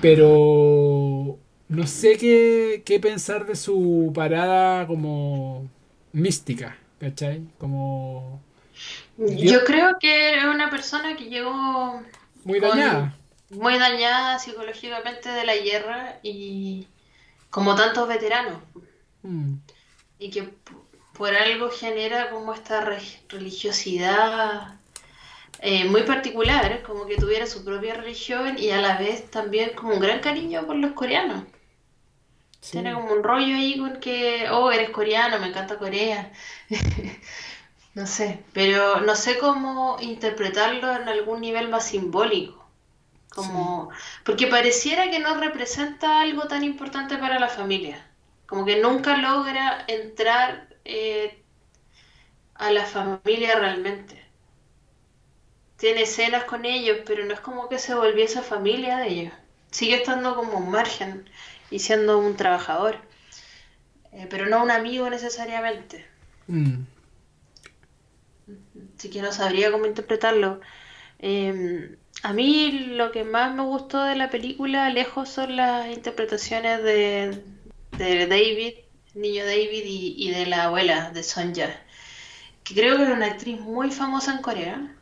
Pero no sé qué, qué pensar de su parada como mística, ¿cachai? Como yo, creo que es una persona que llegó muy dañada. Muy dañada psicológicamente de la guerra y como tantos veteranos. Mm. Y que por algo genera como esta religiosidad eh, muy particular, como que tuviera su propia religión y a la vez también como un gran cariño por los coreanos. Tiene como un rollo ahí con que, oh, eres coreano, me encanta Corea. No sé, pero no sé cómo interpretarlo en algún nivel más simbólico. Como, porque pareciera que no representa algo tan importante para la familia. Como que nunca logra entrar eh, a la familia realmente. Tiene escenas con ellos, pero no es como que se volviese familia de ellos. Sigue estando como un margen y siendo un trabajador, eh, pero no un amigo necesariamente. Mm así que no sabría cómo interpretarlo. Em, a mí lo que más me gustó de la película, lejos, son las interpretaciones de, de David, niño David, y, de la abuela de Sonja, que creo que era una actriz muy famosa en Corea.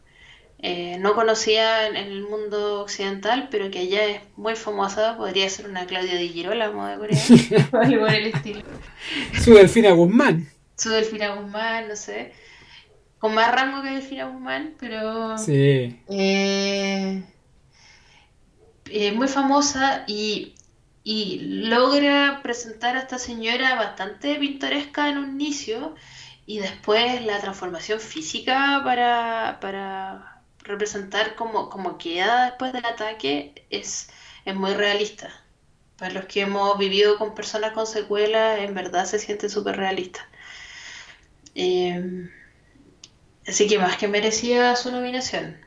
Eh, no conocía en, el mundo occidental, pero que allá es muy famosa, podría ser una Claudia Di Girolamo de Corea, algo por el estilo. Su Delfina Guzmán. Su Delfina Guzmán, no sé. Con más rango que Delfina Guzmán, pero... Sí. Eh, eh, muy famosa y, y logra presentar a esta señora bastante pintoresca en un inicio y después la transformación física para, para representar como, como queda después del ataque es, es muy realista. Para los que hemos vivido con personas con secuelas, en verdad se siente súper realista. Eh, así que más que merecía su nominación.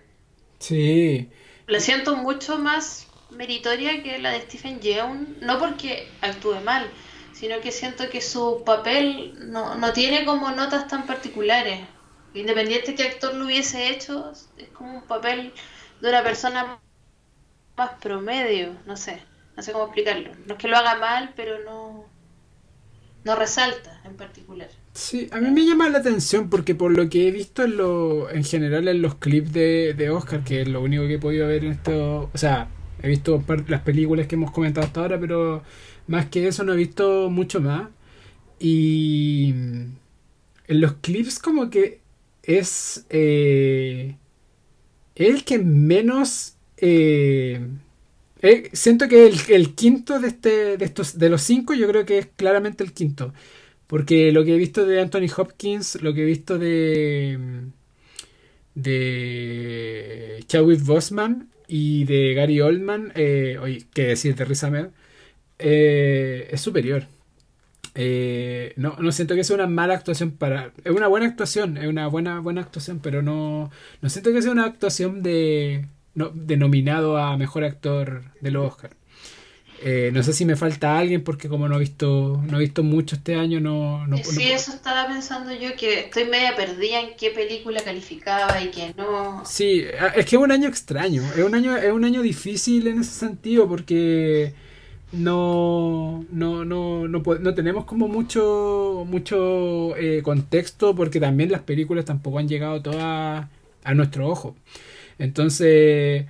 Sí. La siento mucho más meritoria que la de Stephen Yeun, no porque actúe mal, sino que siento que su papel no, no tiene como notas tan particulares. Independiente que actor lo hubiese hecho, es como un papel de una persona más promedio, no sé, no sé cómo explicarlo. No es que lo haga mal, pero no, no resalta en particular. Sí, a mí me llama la atención porque por lo que he visto en, lo, en general en los clips de, de Oscar, que es lo único que he podido ver en esto, o sea, He visto las películas que hemos comentado hasta ahora, pero más que eso no he visto mucho más. Y en los clips como que es eh, el que menos... Eh, eh, siento que el, quinto de, este, de, estos, de los cinco yo creo que es claramente el quinto. Porque lo que he visto de Anthony Hopkins, lo que he visto de de Chadwick Bosman y de Gary Oldman, eh, oye, qué decir de Riz Ahmed, es superior. Eh, no, no siento que sea una mala actuación para. Es una buena actuación, es una buena, buena actuación, pero no, no siento que sea una actuación de, no, de nominado a mejor actor de los Oscars. Eh, no sé si me falta alguien porque como no he visto no he visto mucho este año no, no sí eso estaba pensando yo que estoy media perdida en qué película calificaba y que no sí es que es un año extraño es un año es un año difícil en ese sentido porque no no no no, no tenemos como mucho mucho eh, contexto porque también las películas tampoco han llegado todas a nuestro ojo entonces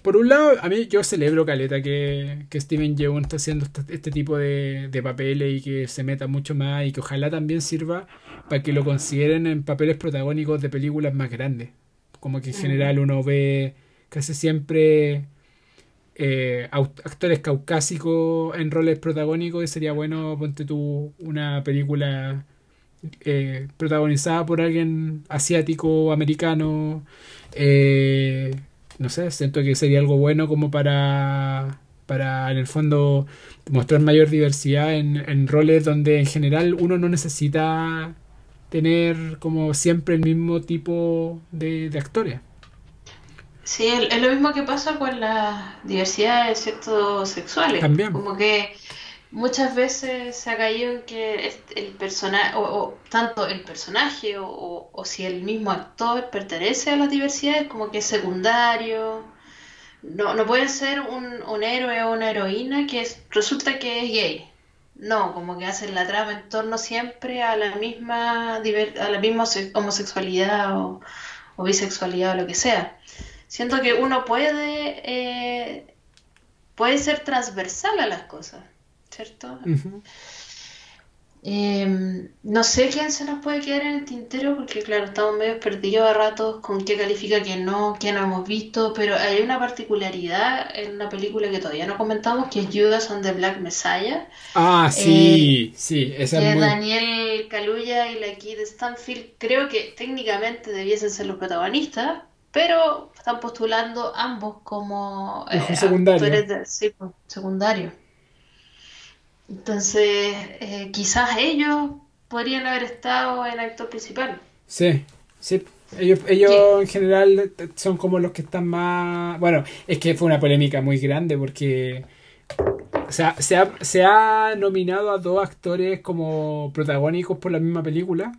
por un lado, a mí yo celebro, Caleta, que, que Steven Yeun está haciendo este, este, tipo de, de, papeles y que se meta mucho más y que ojalá también sirva para que lo consideren en papeles protagónicos de películas más grandes. Como que en general uno ve casi siempre eh, actores caucásicos en roles protagónicos sería bueno, ponte tú, una película eh, protagonizada por alguien asiático, americano. Eh, no sé, siento que sería algo bueno como para, para en el fondo, mostrar mayor diversidad en, en roles donde en general uno no necesita tener como siempre el mismo tipo de, de actores. Sí, es lo mismo que pasa con la diversidad de ciertos sexuales. También. Como que muchas veces se ha caído en que el personaje, o, tanto el personaje o, o, si el mismo actor pertenece a las diversidades, como que es secundario. No, no puede ser un, un héroe o una heroína que resulta que es gay. No, como que hacen la trama en torno siempre a la misma, a la misma homosexualidad o, bisexualidad o lo que sea. Siento que uno puede, eh, puede ser transversal a las cosas. ¿cierto? Em, no sé quién se nos puede quedar en el tintero porque claro, estamos medio perdidos a ratos con qué califica, quién no, quién no hemos visto, pero hay una particularidad en una película que todavía no comentamos que es Judas on the Black Messiah. Ah, sí, eh, sí, esa que Daniel Kaluuya y la Kid Stanfield creo que técnicamente debiesen ser los protagonistas, pero están postulando ambos como eh, secundario. sí, secundario. Entonces, eh, quizás ellos podrían haber estado en actor principal. Sí, sí. Ellos, ellos en general son como los que están más... Bueno, es que fue una polémica muy grande porque... O sea, se ha, se ha nominado a dos actores como protagónicos por la misma película,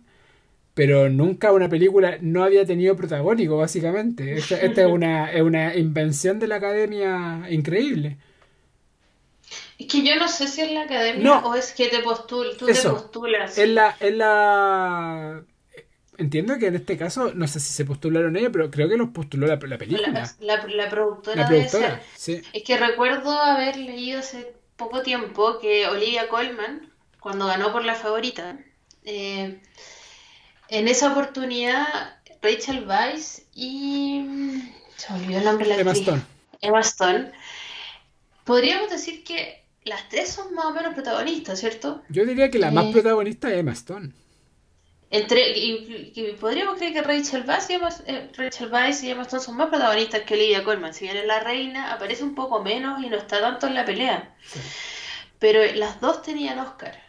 pero nunca una película no había tenido protagónico, básicamente. Esta, esta es, una, es una invención de la academia increíble. Es que yo no sé si es la academia o es que te postul, tú te postulas. Es la, es la. entiendo que en este caso, no sé si se postularon ella, pero creo que los postuló la, la película. La, la, la productora, La debe ser. sí. Es que recuerdo haber leído hace poco tiempo que Olivia Colman, cuando ganó por la favorita, eh, en esa oportunidad Rachel Weisz y... mm, Se olvidó el nombre de la Emma actriz. Stone. Emma Stone. Podríamos decir que las tres son más o menos protagonistas, ¿cierto? Yo diría que la más Eh. protagonista es Emma Stone. Entre, y, y podríamos creer que Rachel Weisz, y Emma, eh, Rachel y Emma Stone son más protagonistas que Olivia Colman. Si bien es la reina, aparece un poco menos y no está tanto en la pelea. Sí. Pero las dos tenían Oscar.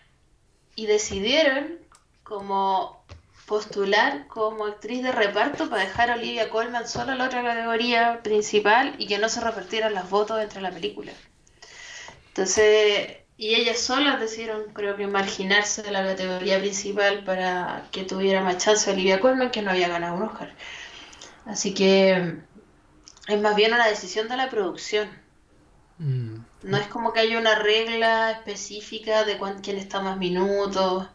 Y decidieron como postular como actriz de reparto para dejar a Olivia Colman solo en la otra categoría principal y que no se repartieran las votos entre la película. Entonces, y ellas solas decidieron, creo que, marginarse de la categoría principal para que tuviera más chance Olivia Colman, que no había ganado un Oscar. Así que es más bien una decisión de la producción. Mm. No es como que haya una regla específica de cuán, quién está más minutos.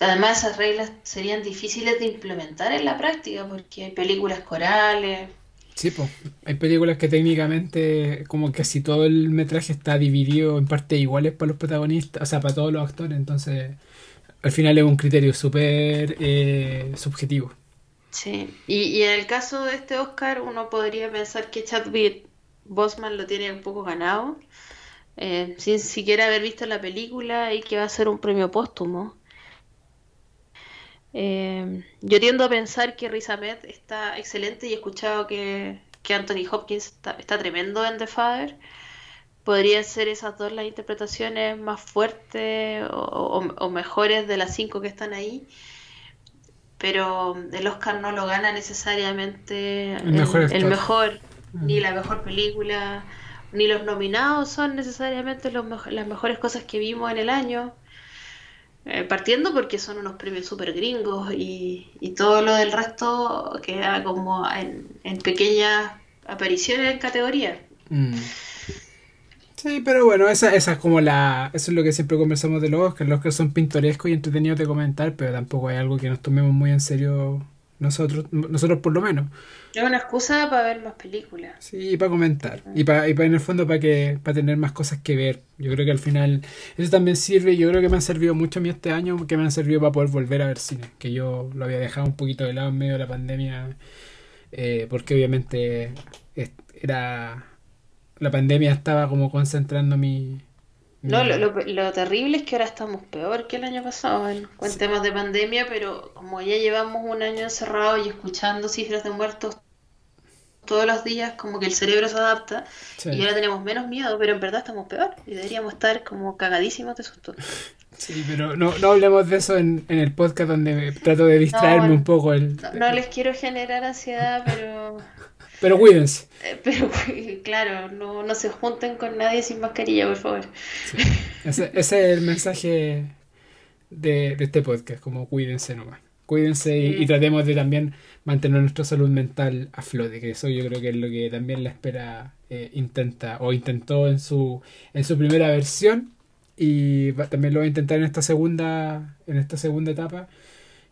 Además, esas reglas serían difíciles de implementar en la práctica porque hay películas corales. Sí, pues. Hay películas que técnicamente, como casi todo el metraje está dividido en partes iguales para los protagonistas, o sea, para todos los actores, entonces al final es un criterio súper eh, subjetivo. Sí. Y, y en el caso de este Oscar, uno podría pensar que Chadwick Boseman lo tiene un poco ganado, eh, sin siquiera haber visto la película y que va a ser un premio póstumo. Eh, yo tiendo a pensar que Riz Ahmed está excelente y he escuchado que, que Anthony Hopkins está, está tremendo en The Father. Podrían ser esas dos las interpretaciones más fuertes o, o- o mejores de las cinco que están ahí. Pero el Oscar no lo gana necesariamente El mejor el, actor. el mejor, Mm. ni la mejor película, ni los nominados son necesariamente los las mejores cosas que vimos en el año. Eh, partiendo porque son unos premios súper gringos y, y todo lo del resto queda como en, en pequeñas apariciones en categoría. Mm. Sí, pero bueno, esa, esa es como la. Eso es lo que siempre conversamos de los Oscars. Los Oscars son pintorescos y entretenidos de comentar, pero tampoco hay algo que nos tomemos muy en serio nosotros, nosotros por lo menos. Es una excusa para ver más películas. Sí, para comentar. Y para, y para en el fondo para que para tener más cosas que ver. Yo creo que al final eso también sirve. Yo creo que me han servido mucho a mí este año, que me han servido para poder volver a ver cine. Que yo lo había dejado un poquito de lado en medio de la pandemia, eh, porque obviamente es- era la pandemia estaba como concentrando mi... No, lo, lo- lo terrible es que ahora estamos peor que el año pasado en, temas de pandemia, pero como ya llevamos un año encerrado y escuchando cifras de muertos todos los días, como que el cerebro se adapta Sí, y ahora tenemos menos miedo, pero en verdad estamos peor y deberíamos estar como cagadísimos de susto. sí, pero no, no hablemos de eso en, en el podcast donde trato de distraerme bueno. un poco. El, No, no les quiero generar ansiedad, pero, Pero cuídense. eh, pero claro, no, no se junten con nadie sin mascarilla, por favor. Ese, ese es el mensaje de, de este podcast, como cuídense nomás. Cuídense y, y Mm. tratemos de también mantener nuestra salud mental a flote, que eso yo creo que es lo que también la espera eh, intenta o intentó en su en su primera versión y va- también lo va a intentar en esta segunda en esta segunda etapa,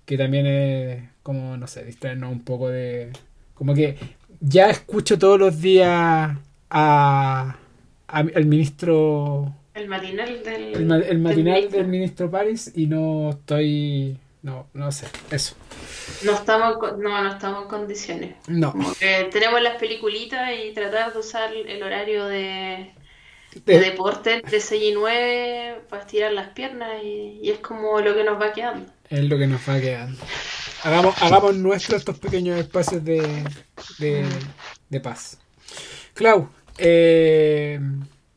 que también es como no sé, distraernos un poco de como que ya escucho todos los días a, a- al ministro El matinal del, el, el del matinal ministro. del ministro Paris y no estoy. No, no sé, eso. No estamos, no, no estamos en condiciones. No. Tenemos las peliculitas y tratar de usar el horario de, de Eh, deporte entre 6 y 9 para estirar las piernas y, y es como lo que nos va quedando. Es lo que nos va quedando. Hagamos, hagamos nuestros estos pequeños espacios de, de, paz. Clau, eh,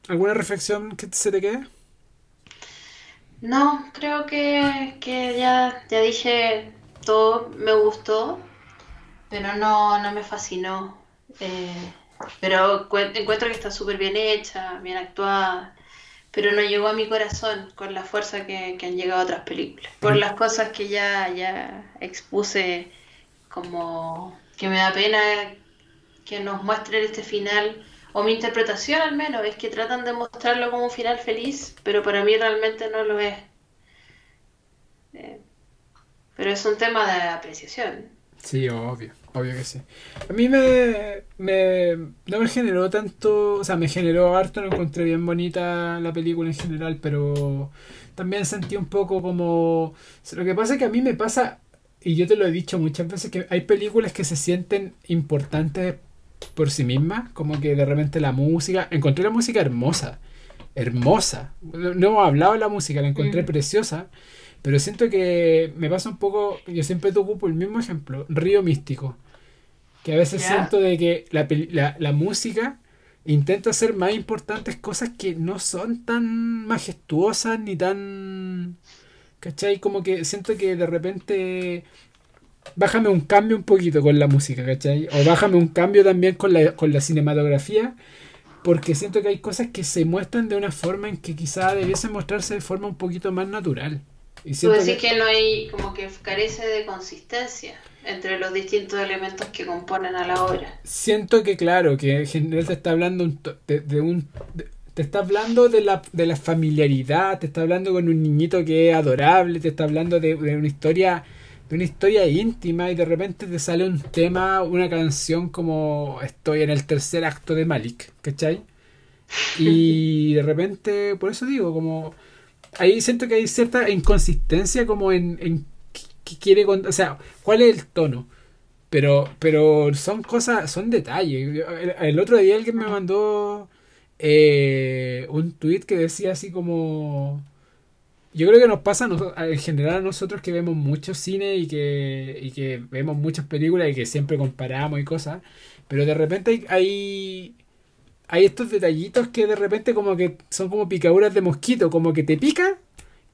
¿alguna reflexión que se te quede? No, creo que, que ya, ya dije todo, me gustó, pero no, no me fascinó. Eh, pero cue- encuentro que está súper bien hecha, bien actuada, pero no llegó a mi corazón con la fuerza que, que han llegado otras películas. Por las cosas que ya, ya expuse, como que me da pena que nos muestren este final, o mi interpretación al menos, es que tratan de mostrarlo como un final feliz, pero para mí realmente no lo es. Eh, Pero es un tema de apreciación. Sí, obvio, obvio que sí. A mí me, me no me generó tanto, o sea, me generó harto, lo encontré bien bonita la película en general, pero también sentí un poco como lo que pasa es que a mí me pasa y yo te lo he dicho muchas veces que hay películas que se sienten importantes por sí mismas, como que de repente la música, encontré la música hermosa, hermosa. No hemos hablado de la música, la encontré mm. preciosa, pero siento que me pasa un poco, yo siempre te ocupo el mismo ejemplo, Río Místico, que a veces siento de que la, la, la música intenta hacer más importantes cosas que no son tan majestuosas ni tan... ¿Cachai? Como que siento que de repente bájame un cambio un poquito con la música, ¿cachai? O bájame un cambio también con la, con la cinematografía, porque siento que hay cosas que se muestran de una forma en que quizá debiesen mostrarse de forma un poquito más natural. Y Tú decís que... no hay, como que carece de consistencia entre los distintos elementos que componen a la obra. Siento que, claro, que en general te está hablando de, un... te está hablando de la, de la familiaridad, te está hablando con un niñito que es adorable, te está hablando de una historia de una historia íntima y de repente te sale un tema, una canción como estoy en el tercer acto de Malik, ¿cachai? Y de repente, por eso digo, como ahí siento que hay cierta inconsistencia como en, en qué quiere contar, o sea, cuál es el tono. Pero, pero son cosas, son detalles. El, otro día alguien me mandó eh, un tweet que decía así como yo creo que nos pasa en general a nosotros que vemos mucho cine y que, y que vemos muchas películas y que siempre comparamos y cosas, pero de repente hay, hay, estos detallitos que de repente como que son como picaduras de mosquito, como que te pica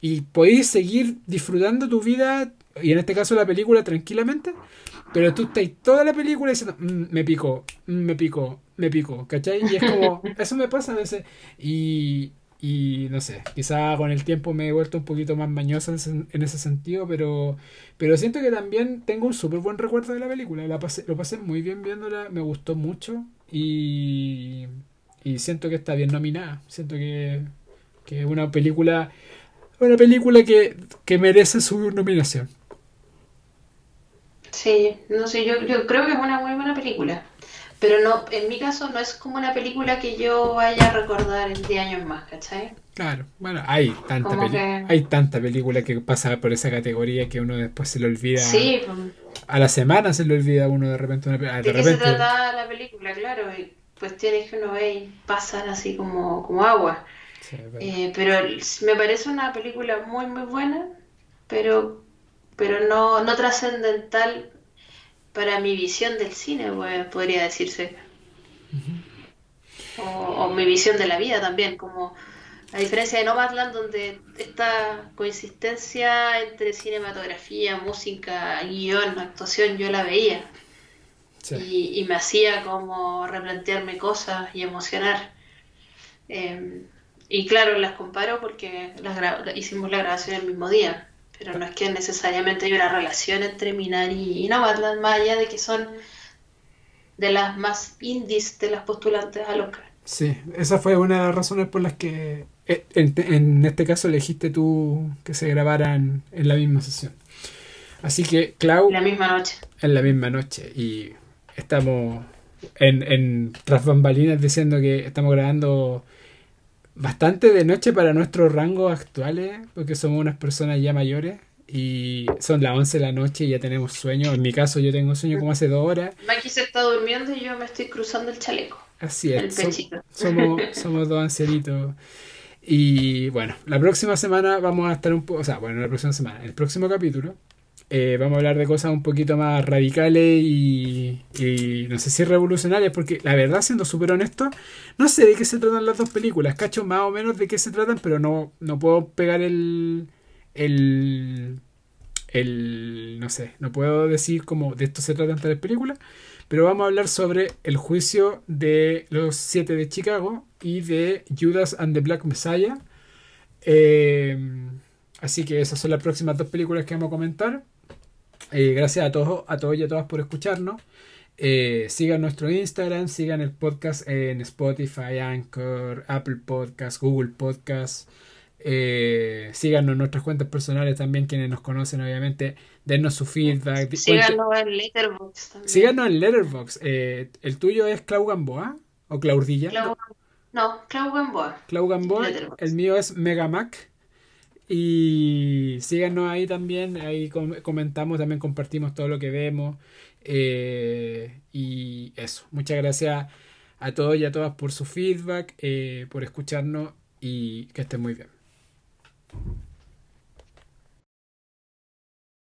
y podéis seguir disfrutando tu vida, y en este caso la película, tranquilamente, pero tú estás toda la película diciendo, mm, me picó, mm, me picó, me picó, ¿cachai? Y es como, eso me pasa a veces. Y, y no sé, quizá con el tiempo me he vuelto un poquito más mañoso en ese, sentido, pero, pero siento que también tengo un súper buen recuerdo de la película. La pasé, lo pasé muy bien viéndola, me gustó mucho y, y siento que está bien nominada. Siento que, que es una película, una película que, que merece su nominación. Sí, no sé, yo, yo creo que es una muy buena película. Pero no, en mi caso no es como una película que yo vaya a recordar en 10 años más, ¿cachai? Claro, bueno, hay tanta, hay tanta película que pasa por esa categoría que uno después se le olvida. Sí. A la semana se le olvida a uno de repente una película. ¿De, qué se trata la película? Claro, y cuestiones que uno ve y pasan así como, como agua. Eh, pero me parece una película muy, muy buena, pero, pero no, no trascendental para mi visión del cine, pues, podría decirse. o, mi visión de la vida también, como a diferencia de Nomadland, donde esta coexistencia entre cinematografía, música, guion, actuación, yo la veía. Y, me hacía como replantearme cosas y emocionar. Em, y claro, las comparo porque las hicimos la grabación el mismo día pero no es que necesariamente hay una relación entre Minari y Nomadland, más allá de que son de las más indies de las postulantes al Oscar. Sí, esa fue una de las razones por las que eh, en, este caso elegiste tú que se grabaran en la misma sesión. Así que, Clau. En la misma noche. En la misma noche. Y estamos en, en tras bambalinas diciendo que estamos grabando bastante de noche para nuestros rangos actuales, porque somos unas personas ya mayores y son las 11 de la noche y ya tenemos sueño. En mi caso, yo tengo sueño como hace dos horas. Maki se está durmiendo y yo me estoy cruzando el chaleco. Así es. somos, somos dos ancianitos. Y bueno, la próxima semana vamos a estar un poco. O sea, bueno, la próxima semana, el próximo capítulo eh, vamos a hablar de cosas un poquito más radicales y, no sé si revolucionarias, porque la verdad, siendo súper honesto, no sé de qué se tratan las dos películas. Cacho más o menos de qué se tratan, pero no, no puedo pegar el, el, el. No sé, no puedo decir cómo de esto se tratan tales películas, pero vamos a hablar sobre el juicio de los siete de Chicago y de Judas and the Black Messiah. Eh, así que esas son las próximas dos películas que vamos a comentar. Eh, gracias a todos, a todos y a todas por escucharnos. Eh, sigan nuestro Instagram, sigan el podcast en Spotify, Anchor, Apple Podcast, Google Podcast. Eh, síganos en nuestras cuentas personales también, quienes nos conocen, obviamente. Denos su feedback. Síganos en Letterboxd también. Síganos en Letterboxd. Eh, ¿El tuyo es Clau Gamboa o Claudilla? Clau... No, Clau Gamboa. Clau Gamboa. El mío es Megamac. Y síganos ahí también. Ahí comentamos, también compartimos todo lo que vemos. Eh, y eso. Muchas gracias a todos y a todas por su feedback, por escucharnos y que estén muy bien.